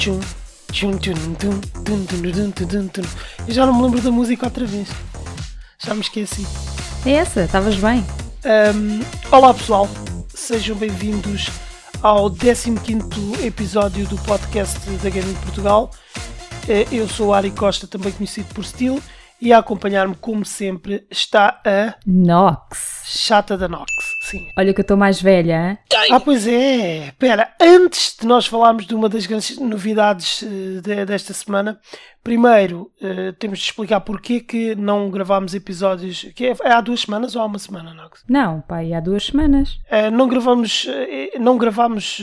tchum, tchum, tchum. Eu já não me lembro da música outra vez. Já me esqueci. É essa, estavas bem. Um, olá pessoal, sejam bem-vindos ao 15 episódio do podcast da Gaming Portugal. Eh, Eu sou o Ari Costa, também conhecido por Steel, e a acompanhar-me, como sempre, está a Nox. chata da Nox. Sim. Olha que eu estou mais velha, hein? Ah, pois é. Espera, antes de nós falarmos de uma das grandes novidades eh, de- desta semana, primeiro eh, temos de explicar porque que não gravámos episódios. Que é, é há duas semanas ou há uma semana, Nox? Não, pai, há duas semanas. Eh, não gravamos, não gravamos,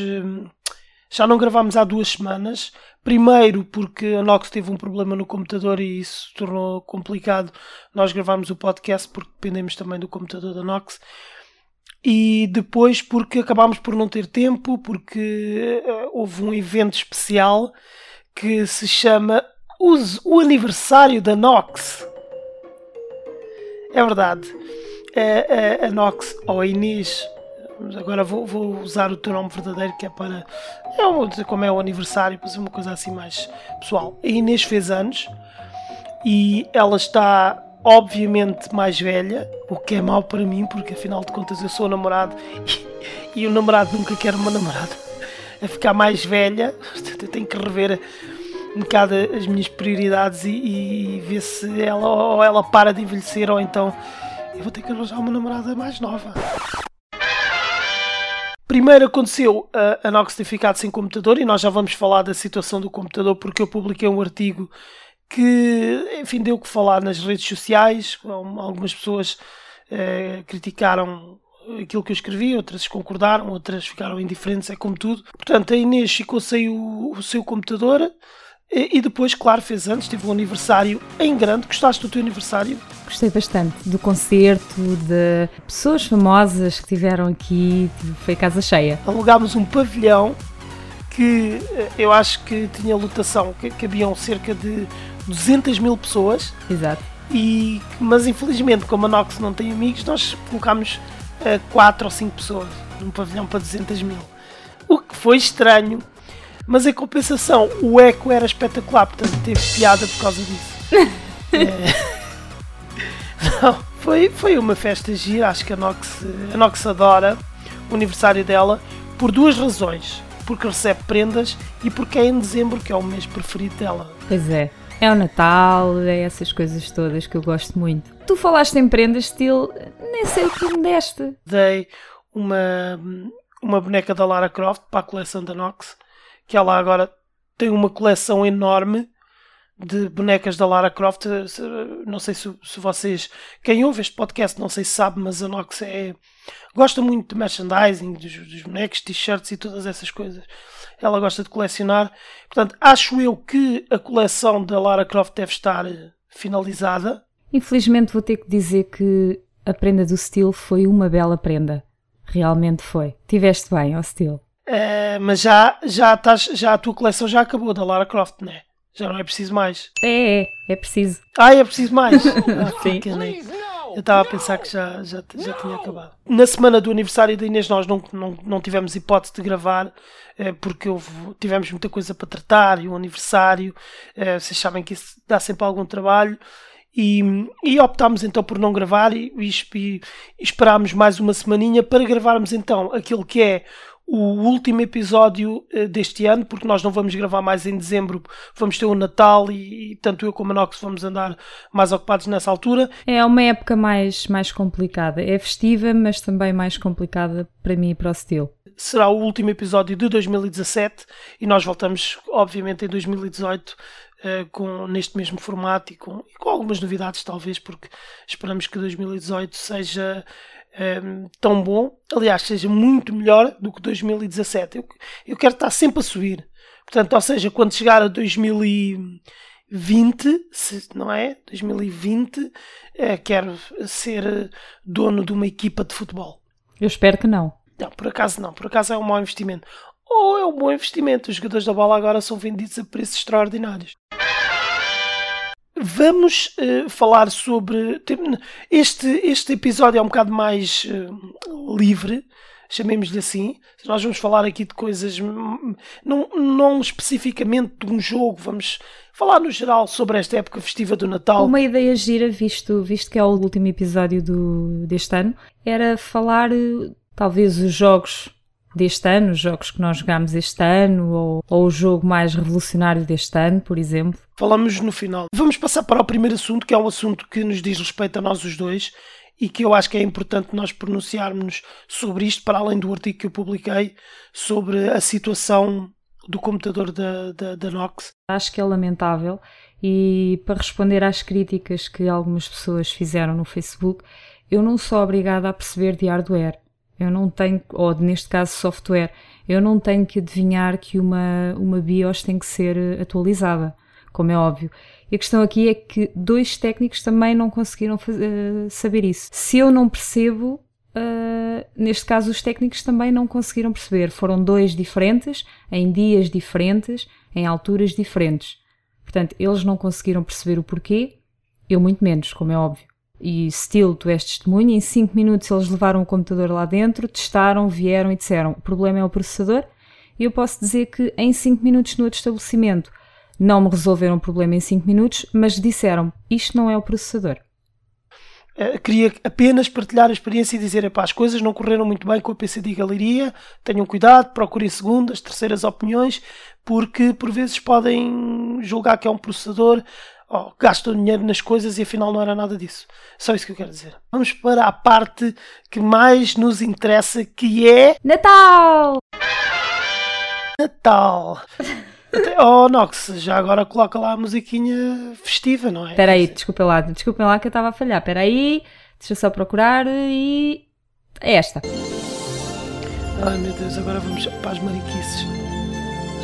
já não gravamos há duas semanas. Primeiro porque a Nox teve um problema no computador e isso tornou complicado nós gravarmos o podcast porque dependemos também do computador da Nox. E depois porque acabámos por não ter tempo, porque eh, houve um evento especial que se chama o aniversário da Nox. É verdade. A, a, a Nox ou a Inês, agora vou, vou usar o teu nome verdadeiro que é para. É como é o aniversário, para ser uma coisa assim mais pessoal. A Inês fez anos e ela está obviamente mais velha, o que é mau para mim, porque afinal de contas eu sou o namorado e, e o namorado nunca quer uma namorada a ficar mais velha. Eu tenho que rever um bocado as minhas prioridades e, e ver se ela ou ela para de envelhecer ou então eu vou ter que arranjar uma namorada mais nova. Primeiro aconteceu a, a Nox ter ficado sem computador e nós já vamos falar da situação do computador porque eu publiquei um artigo que, enfim, deu que falar nas redes sociais. Algumas pessoas eh, criticaram aquilo que eu escrevi, outras concordaram, outras ficaram indiferentes, é como tudo. Portanto, a Inês ficou sem o, o seu computador e, e depois, claro, fez antes, teve um aniversário em grande. Gostaste do teu aniversário? Gostei bastante do concerto, de pessoas famosas que tiveram aqui. Foi casa cheia. alugámos um pavilhão que eh, eu acho que tinha lotação, que cabiam cerca de 200 mil pessoas, Exato. e, mas infelizmente, como a Nox não tem amigos, nós colocámos 4 ou 5 pessoas num pavilhão para 200 mil. O que foi estranho, mas em compensação, o eco era espetacular, portanto teve piada por causa disso. É. Não, foi, foi uma festa gira, acho que a Nox, a Nox adora o aniversário dela por duas razões. Porque recebe prendas e porque é em dezembro, que é o mês preferido dela. Pois é. É o Natal, é essas coisas todas que eu gosto muito. Tu falaste em prendas, estilo. Nem sei o que me deste. Dei uma, uma boneca da Lara Croft para a coleção da Nox, que ela agora tem uma coleção enorme de bonecas da Lara Croft. Se- Não sei se, se vocês, quem ouve este podcast, não sei se sabe, mas a Nox é, gosta muito de merchandising, dos, dos bonecos, t-shirts e todas essas coisas. Ela gosta de colecionar. Portanto, acho eu que a coleção da Lara Croft deve estar eh, finalizada. Infelizmente vou ter que dizer que a prenda do Steel foi uma bela prenda. Realmente foi. Tiveste bem, ó Steel. Eh, mas já, já, estás, já a tua coleção já acabou da Lara Croft, não é? Já não é preciso mais. É, é, é preciso. Ah, é preciso mais. Ah, Sim. Eu estava a pensar que já, já, já tinha acabado. Na semana do aniversário da Inês, nós não, não, não tivemos hipótese de gravar, eh, porque houve, tivemos muita coisa para tratar e o aniversário. eh, Vocês sabem que isso dá sempre algum trabalho. E, e optámos então por não gravar e, e, e esperámos mais uma semaninha para gravarmos então aquilo que é o último episódio eh, deste ano, porque nós não vamos gravar mais em dezembro, vamos ter o Natal e, e tanto eu como a Nox vamos andar mais ocupados nessa altura. É uma época mais, mais complicada. É festiva, mas também mais complicada para mim e para o Steel. Será o último episódio de 2017 e nós voltamos, obviamente, em 2018 eh, com, neste mesmo formato e com, e com algumas novidades, talvez, porque esperamos que 2018 seja eh, tão bom, aliás, seja muito melhor do que 2017. Eu, eu quero estar sempre a subir. Portanto, ou seja, quando chegar a 2020, se, não é? 2020, eh, quero ser dono de uma equipa de futebol. Eu espero que não. Não, por acaso não. Por acaso é um mau investimento. Ou é um bom investimento. Os jogadores da bola agora são vendidos a preços extraordinários. Vamos eh, falar sobre. Este, este episódio é um bocado mais eh, livre. chamemos-lhe assim. Nós vamos falar aqui de coisas, hum, não, não especificamente de um jogo, vamos falar no geral sobre esta época festiva do Natal. Uma ideia gira, visto, visto que é o último episódio do, deste ano, era falar eh, talvez os jogos deste ano, os jogos que nós jogámos este ano, ou, ou o jogo mais revolucionário deste ano, por exemplo. Falamos no final. Vamos passar para o primeiro assunto, que é um assunto que nos diz respeito a nós os dois e que eu acho que é importante nós pronunciarmos sobre isto, para além do artigo que eu publiquei sobre a situação do computador da, da, da Nox. Acho que é lamentável e para responder às críticas que algumas pessoas fizeram no Facebook, eu não sou obrigada a perceber de hardware. Eu não tenho, ou neste caso software, eu não tenho que adivinhar que uma, uma BIOS tem que ser atualizada, como é óbvio. E a questão aqui é que dois técnicos também não conseguiram fazer, uh, saber isso. Se eu não percebo, uh, neste caso os técnicos também não conseguiram perceber. Foram dois diferentes, em dias diferentes, em alturas diferentes. Portanto, eles não conseguiram perceber o porquê, eu muito menos, como é óbvio. E Steel, tu és testemunha, em 5 minutos eles levaram o computador lá dentro, testaram, vieram e disseram o problema é o processador. E eu posso dizer que em 5 minutos no outro estabelecimento não me resolveram o problema em 5 minutos, mas disseram isto não é o processador. Uh, queria apenas partilhar a experiência e dizer: epá, as coisas não correram muito bem com a PCD Galeria, tenham cuidado, procurem segundas, terceiras opiniões, porque por vezes podem julgar que é um processador, oh, gastam dinheiro nas coisas e afinal não era nada disso. Só isso que eu quero dizer. Vamos para a parte que mais nos interessa, que é. Natal! Natal! Oh, Nox, já agora coloca lá a musiquinha festiva, não é? Espera aí, desculpa lá, desculpem lá que eu estava a falhar. Espera aí, deixa eu só procurar e. É esta. Ai meu Deus, agora vamos para as mariquices.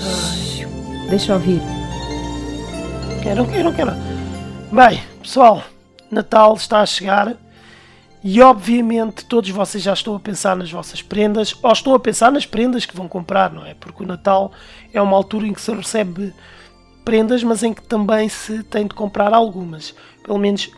Ai. Deixa eu ouvir. Quero, quero, quero. Bem, pessoal, Natal está a chegar e obviamente todos vocês já estão a pensar nas vossas prendas ou estão a pensar nas prendas que vão comprar, não é? Porque o Natal é uma altura em que se recebe prendas, mas em que também se tem de comprar algumas. Pelo menos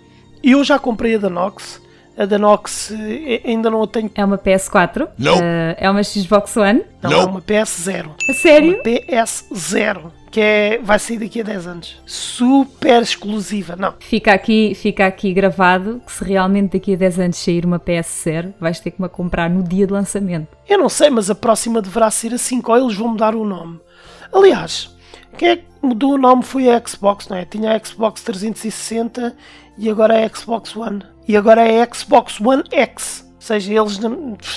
eu já comprei a da Nox. A da Nox eh, ainda não a tenho. É uma PS4? Não. Uh, é uma Xbox One? Não, Não. é uma PS0. A sério? Uma PS0. Que é, vai sair daqui a 10 anos. Super exclusiva. Não. Fica aqui, fica aqui gravado que se realmente daqui a 10 anos sair uma PS0, vais ter que me comprar no dia de lançamento. Eu não sei, mas a próxima deverá ser a 5 ou eles vão mudar o nome. Aliás, quem é que mudou o nome foi a Xbox, não é? Tinha a Xbox 360 e agora é a Xbox One. E agora é a Xbox One X. Ou seja, eles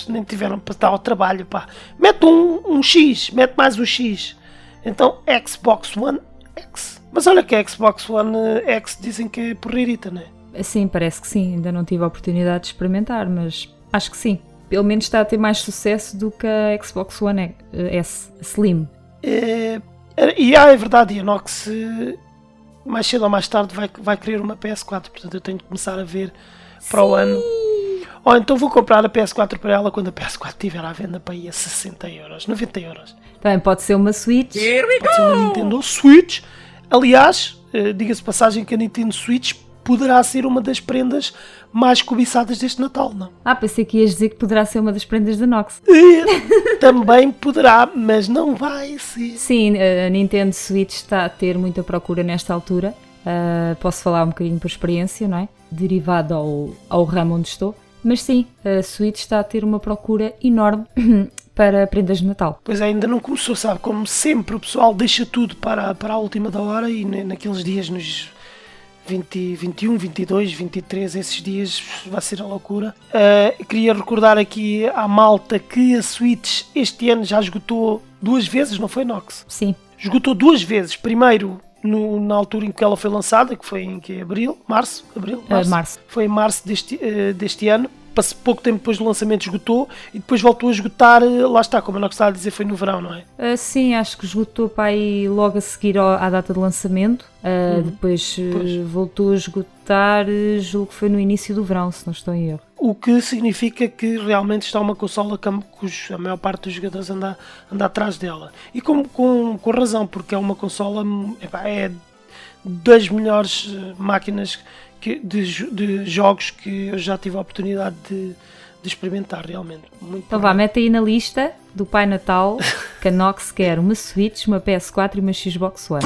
nem, tiveram para dar ao trabalho, pá. Mete um, um X, mete mais um X. Então, Xbox One X. Mas olha que a Xbox One X dizem que é porreirita, não é? Sim, parece que sim. Ainda não tive a oportunidade de experimentar, mas acho que sim. Pelo menos está a ter mais sucesso do que a Xbox One S Slim. É, e ah, é verdade, e a Nox eh, mais cedo ou mais tarde vai, vai querer uma PS4, portanto eu tenho que começar a ver para o ano. Ou então vou comprar a PS4 para ela quando a PS4 estiver à venda para aí a 60 euros, 90 euros. Também pode ser uma Switch. Pode ser uma Nintendo Switch. Aliás, eh, diga-se de passagem que a Nintendo Switch poderá ser uma das prendas mais cobiçadas deste Natal, não? Ah, pensei que ias dizer que poderá ser uma das prendas da Nox. Também poderá, mas não vai ser. Sim, a Nintendo Switch está a ter muita procura nesta altura. Uh, posso falar um bocadinho por experiência, não é? Derivado ao, ao ramo onde estou. Mas sim, a Switch está a ter uma procura enorme para prendas de Natal. Pois é, ainda não começou, sabe? Como sempre, o pessoal deixa tudo para, para a última da hora e na- naqueles dias, nos 20, 21, 22, 23, esses dias vai ser a loucura. Ah, queria recordar aqui à malta que a Switch este ano já esgotou duas vezes, não foi, Nox? Sim, Esgotou duas vezes. Primeiro, no- na altura em que ela foi lançada, que foi em que? Abril? Março? Abril? Ah, março. Foi em março deste, eh, deste ano. Pouco tempo depois do lançamento esgotou e depois voltou a esgotar, eh, lá está, como eu não gostava de dizer, foi no verão, não é? Ah, sim, acho que esgotou para aí logo a seguir ao- à data de lançamento. Ah, Depois ah, Uhum. Pois. voltou a esgotar, ah, julgo que foi no início do verão, se não estou em erro. O que significa que realmente está uma consola que a- a maior parte dos jogadores anda, anda atrás dela. E com, com, com razão, porque é uma consola, hum, é das melhores eh, máquinas que, de, de jogos que eu já tive a oportunidade de, de experimentar realmente. Muito então vá, mete aí na lista do Pai Natal que a Nox quer uma Switch, uma PS4 e uma Xbox One.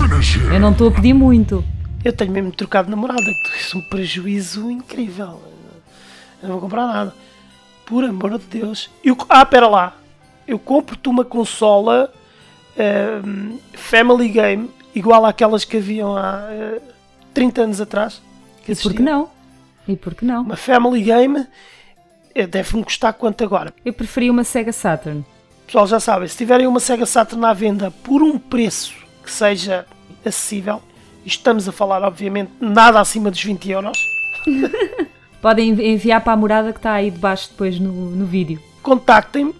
Eu não estou a pedir muito. Eu tenho mesmo trocado de namorada, que tu és um prejuízo incrível. Eu não vou comprar nada. Por amor de Deus. Eu, ah, pera lá. Eu compro-te uma consola um, Family Game igual àquelas que haviam há uh, eh, 30 anos atrás. e por que não? E por que não? Uma Family Game eh, deve-me custar quanto agora? Eu preferi uma Sega Saturn. Pessoal, já sabem, se tiverem uma Sega Saturn à venda por um preço que seja acessível, estamos a falar, obviamente, nada acima dos 20 euros. Podem enviar para a morada que está aí debaixo depois no, no vídeo. Contactem-me,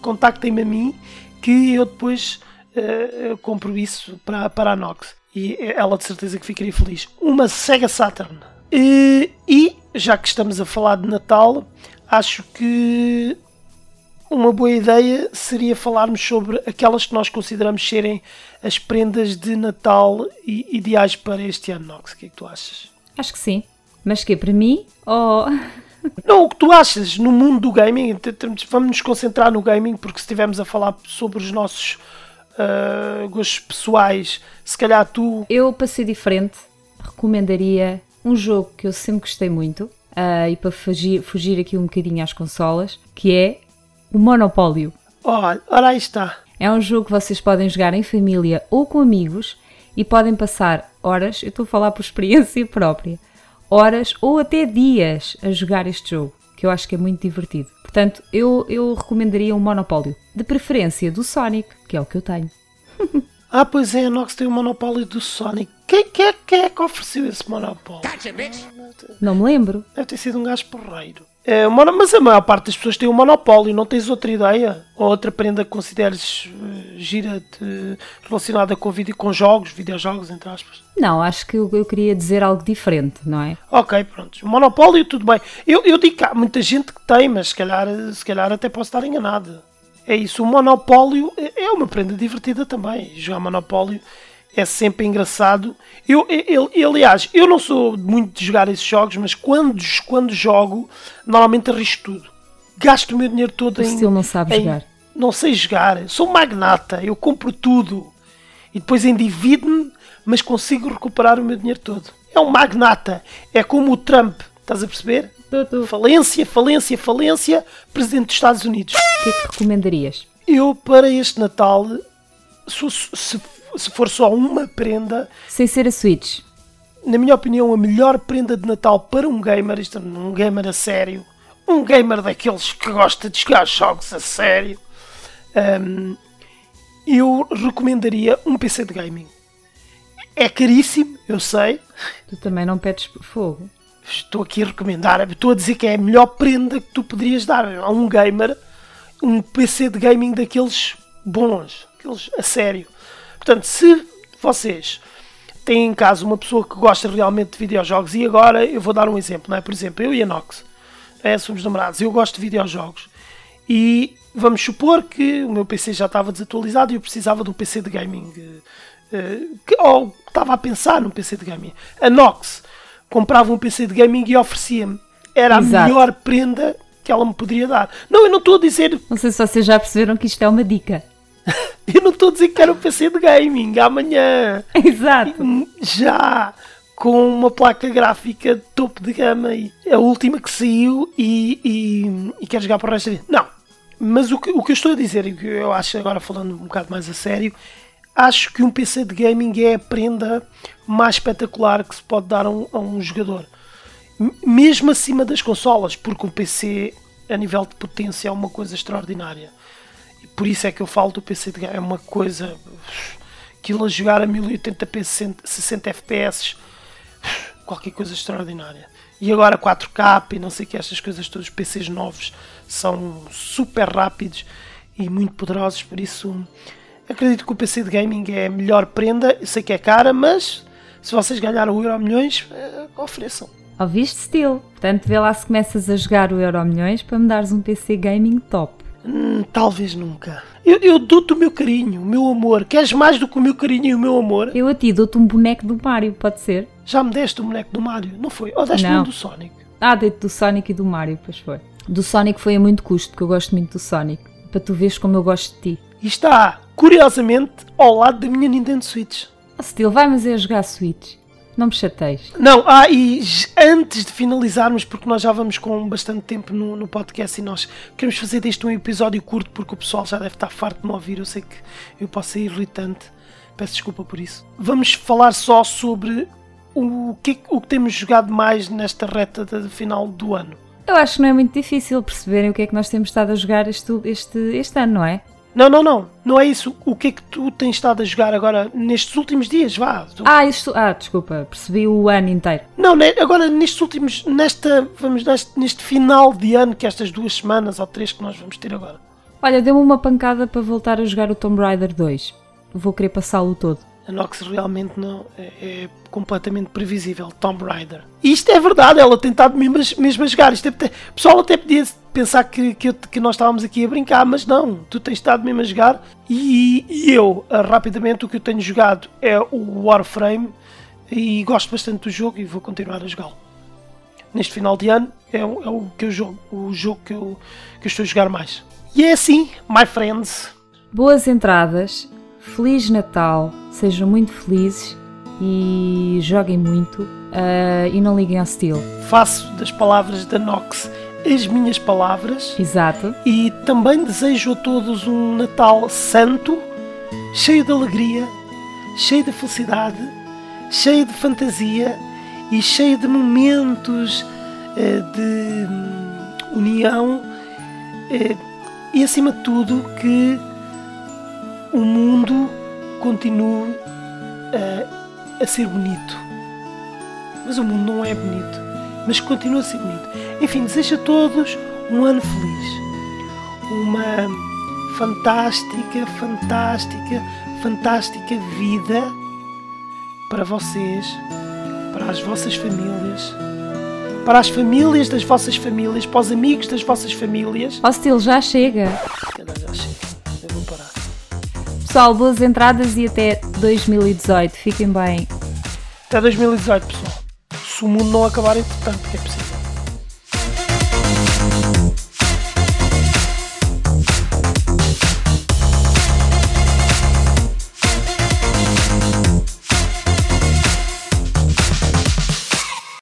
contactem-me a mim, que eu depois uh, compro isso para, para a Nox. E ela de certeza que ficaria feliz. Uma Sega Saturn. Uh, e, já que estamos a falar de Natal, acho que uma boa ideia seria falarmos sobre aquelas que nós consideramos serem as prendas de Natal ideais para este ano, Nox. O que é que tu achas? Acho que sim. Mas que para mim? Ou. Não, o que tu achas no mundo do gaming? Vamos nos concentrar no gaming, porque se estivermos a falar sobre os nossos uh, gostos pessoais, se calhar tu. Eu, para ser diferente, recomendaria um jogo que eu sempre gostei muito, uh, e para fugir, fugir aqui um bocadinho às consolas, que é o Monopólio. Olha, ora aí está. É um jogo que vocês podem jogar em família ou com amigos e podem passar horas, eu estou a falar por experiência própria horas ou até dias a jogar este jogo, que eu acho que é muito divertido. Portanto, eu, eu recomendaria um Monopólio. De preferência do Sonic, que é o que eu tenho. ah, pois é, a Nox tem o um monopólio do Sonic. Quem, quem, quem é que ofereceu esse monopólio? Não me lembro. Deve ter sido um gajo porreiro. É, mas a maior parte das pessoas tem um monopólio, não tens outra ideia? Ou outra prenda que consideres uh, gira relacionada com, vídeo, com jogos, videojogos, entre aspas? Não, acho que eu, eu, queria dizer algo diferente, não é? Ok, pronto. Monopólio, tudo bem. Eu, eu digo que há muita gente que tem, mas se calhar, se calhar até posso estar enganado. É isso, o Monopólio é, é uma prenda divertida também. Jogar Monopólio é sempre engraçado. Eu, eu, eu, aliás, eu não sou muito de jogar esses jogos, mas quando, quando jogo, normalmente arrisco tudo. Gasto o meu dinheiro todo o em. Estilo não sabe em, jogar. Não sei jogar. Sou magnata, eu compro tudo. E depois endivido-me, mas consigo recuperar o meu dinheiro todo. É um magnata. É como o Trump, estás a perceber? Tudo. Falência, falência, falência, presidente dos Estados Unidos. O que é que recomendarias? Eu, para este Natal, se, se se for só uma prenda. Sem ser a Switch. Na minha opinião, a melhor prenda de Natal para um gamer, isto, um gamer a sério, um gamer daqueles que gosta de jogar jogos a sério, um, eu recomendaria um PC de gaming. É caríssimo, eu sei. Tu também não pedes fogo. Estou aqui a recomendar, estou a dizer que é a melhor prenda que tu poderias dar a um gamer, um PC de gaming daqueles bons, aqueles a sério. Portanto, se vocês têm em casa uma pessoa que gosta realmente de videojogos, e agora eu vou dar um exemplo, não é? Por exemplo, eu e a Nox é, somos namorados, eu gosto de videojogos e vamos supor que o meu PC já estava desatualizado e eu precisava de um PC de gaming. Uh, que, ou estava a pensar num PC de gaming. A Nox comprava um PC de gaming e oferecia-me. Era Exato. a melhor prenda que ela me poderia dar. Não, eu não estou a dizer. Não sei se vocês já perceberam que isto é uma dica. Eu não estou a dizer que quero um PC de gaming amanhã. Exato. Já com uma placa gráfica de topo de gama e a última que saiu e, e, e quero jogar para o resto da vida. Não. Mas o que, o que eu estou a dizer, e que eu acho agora falando um bocado mais a sério, acho que um PC de gaming é a prenda mais espetacular que se pode dar a um, a um jogador. Mesmo acima das consolas, porque um PC a nível de potência é uma coisa extraordinária por isso é que eu falo do PC de é uma coisa aquilo a jogar a 1080p 60 fps qualquer coisa extraordinária e agora 4K e não sei que estas coisas todos os PCs novos são super rápidos e muito poderosos por isso acredito que o PC de gaming é a melhor prenda eu sei que é cara mas se vocês ganharam o Euro Milhões eh, ofereçam Ouviste, Steel? Portanto, vê lá se começas a jogar o Euro Milhões para me dares um PC gaming top. Hum, talvez nunca. Eu, eu dou-te o meu carinho, o meu amor. Queres mais do que o meu carinho e o meu amor? Eu a ti dou-te um boneco do Mario, pode ser? Já me deste o boneco do Mario, não foi? Ou deste-me um do Sonic? Ah, dei-te do Sonic e do Mario, pois foi. Do Sonic foi a muito custo, porque eu gosto muito do Sonic. Para tu veres como eu gosto de ti. E está, curiosamente, ao lado da minha Nintendo Switch. Oh, Steel, vai mas é jogar Switch. Não me chateis. Não, ah, e antes de finalizarmos, porque nós já vamos com bastante tempo no, no podcast e nós queremos fazer deste um episódio curto porque o pessoal já deve estar farto de me ouvir. Eu sei que eu posso ser irritante, peço desculpa por isso. Vamos falar só sobre o que, o que temos jogado mais nesta reta de final do ano. Eu acho que não é muito difícil perceberem o que é que nós temos estado a jogar este, este, este ano, não é? Não, não, não, não é isso. O que é que tu tens estado a jogar agora nestes últimos dias? Vá. Tu- Ah, isto. Ah, desculpa, percebi o ano inteiro. Não, né, agora nestes últimos, nesta, vamos neste, neste final de ano, que estas duas semanas ou três que nós vamos ter agora. Olha, deu-me uma pancada para voltar a jogar o Tomb Raider 2. Vou querer passá-lo todo. A Nox realmente não é, é completamente previsível, Tomb Raider. E isto é verdade, ela tem estado mesmo, mesmo a jogar. Isto é, o pessoal até podia pensar que, que, eu- que nós estávamos aqui a brincar, mas não, tu tens estado mesmo a jogar. E, e eu, ah, rapidamente, o que eu tenho jogado é o Warframe e gosto bastante do jogo e vou continuar a jogá-lo. Neste final de ano é, é o, que eu jogo, o jogo que eu, que eu estou a jogar mais. E é assim, my friends. Boas entradas, Feliz Natal, sejam muito felizes e joguem muito ah, e não liguem ao Steel. Faço das palavras da Nox as minhas palavras. Exato. E também desejo a todos um Natal santo, cheio de alegria, cheio de felicidade, cheio de fantasia e cheio de momentos eh, de hum, união eh, e, acima de tudo, que o mundo continue eh, a ser bonito. Mas o mundo não é bonito, mas continua a ser bonito. Enfim, desejo a todos um ano feliz. Uma fantástica, fantástica, fantástica vida para vocês, para as vossas famílias, para as famílias das vossas famílias, para os amigos das vossas famílias. Steel, já chega. Já chega. Pessoal, boas entradas e até 2018. Fiquem bem. Até 2018, pessoal. Se o mundo não acabar entretanto, é possível.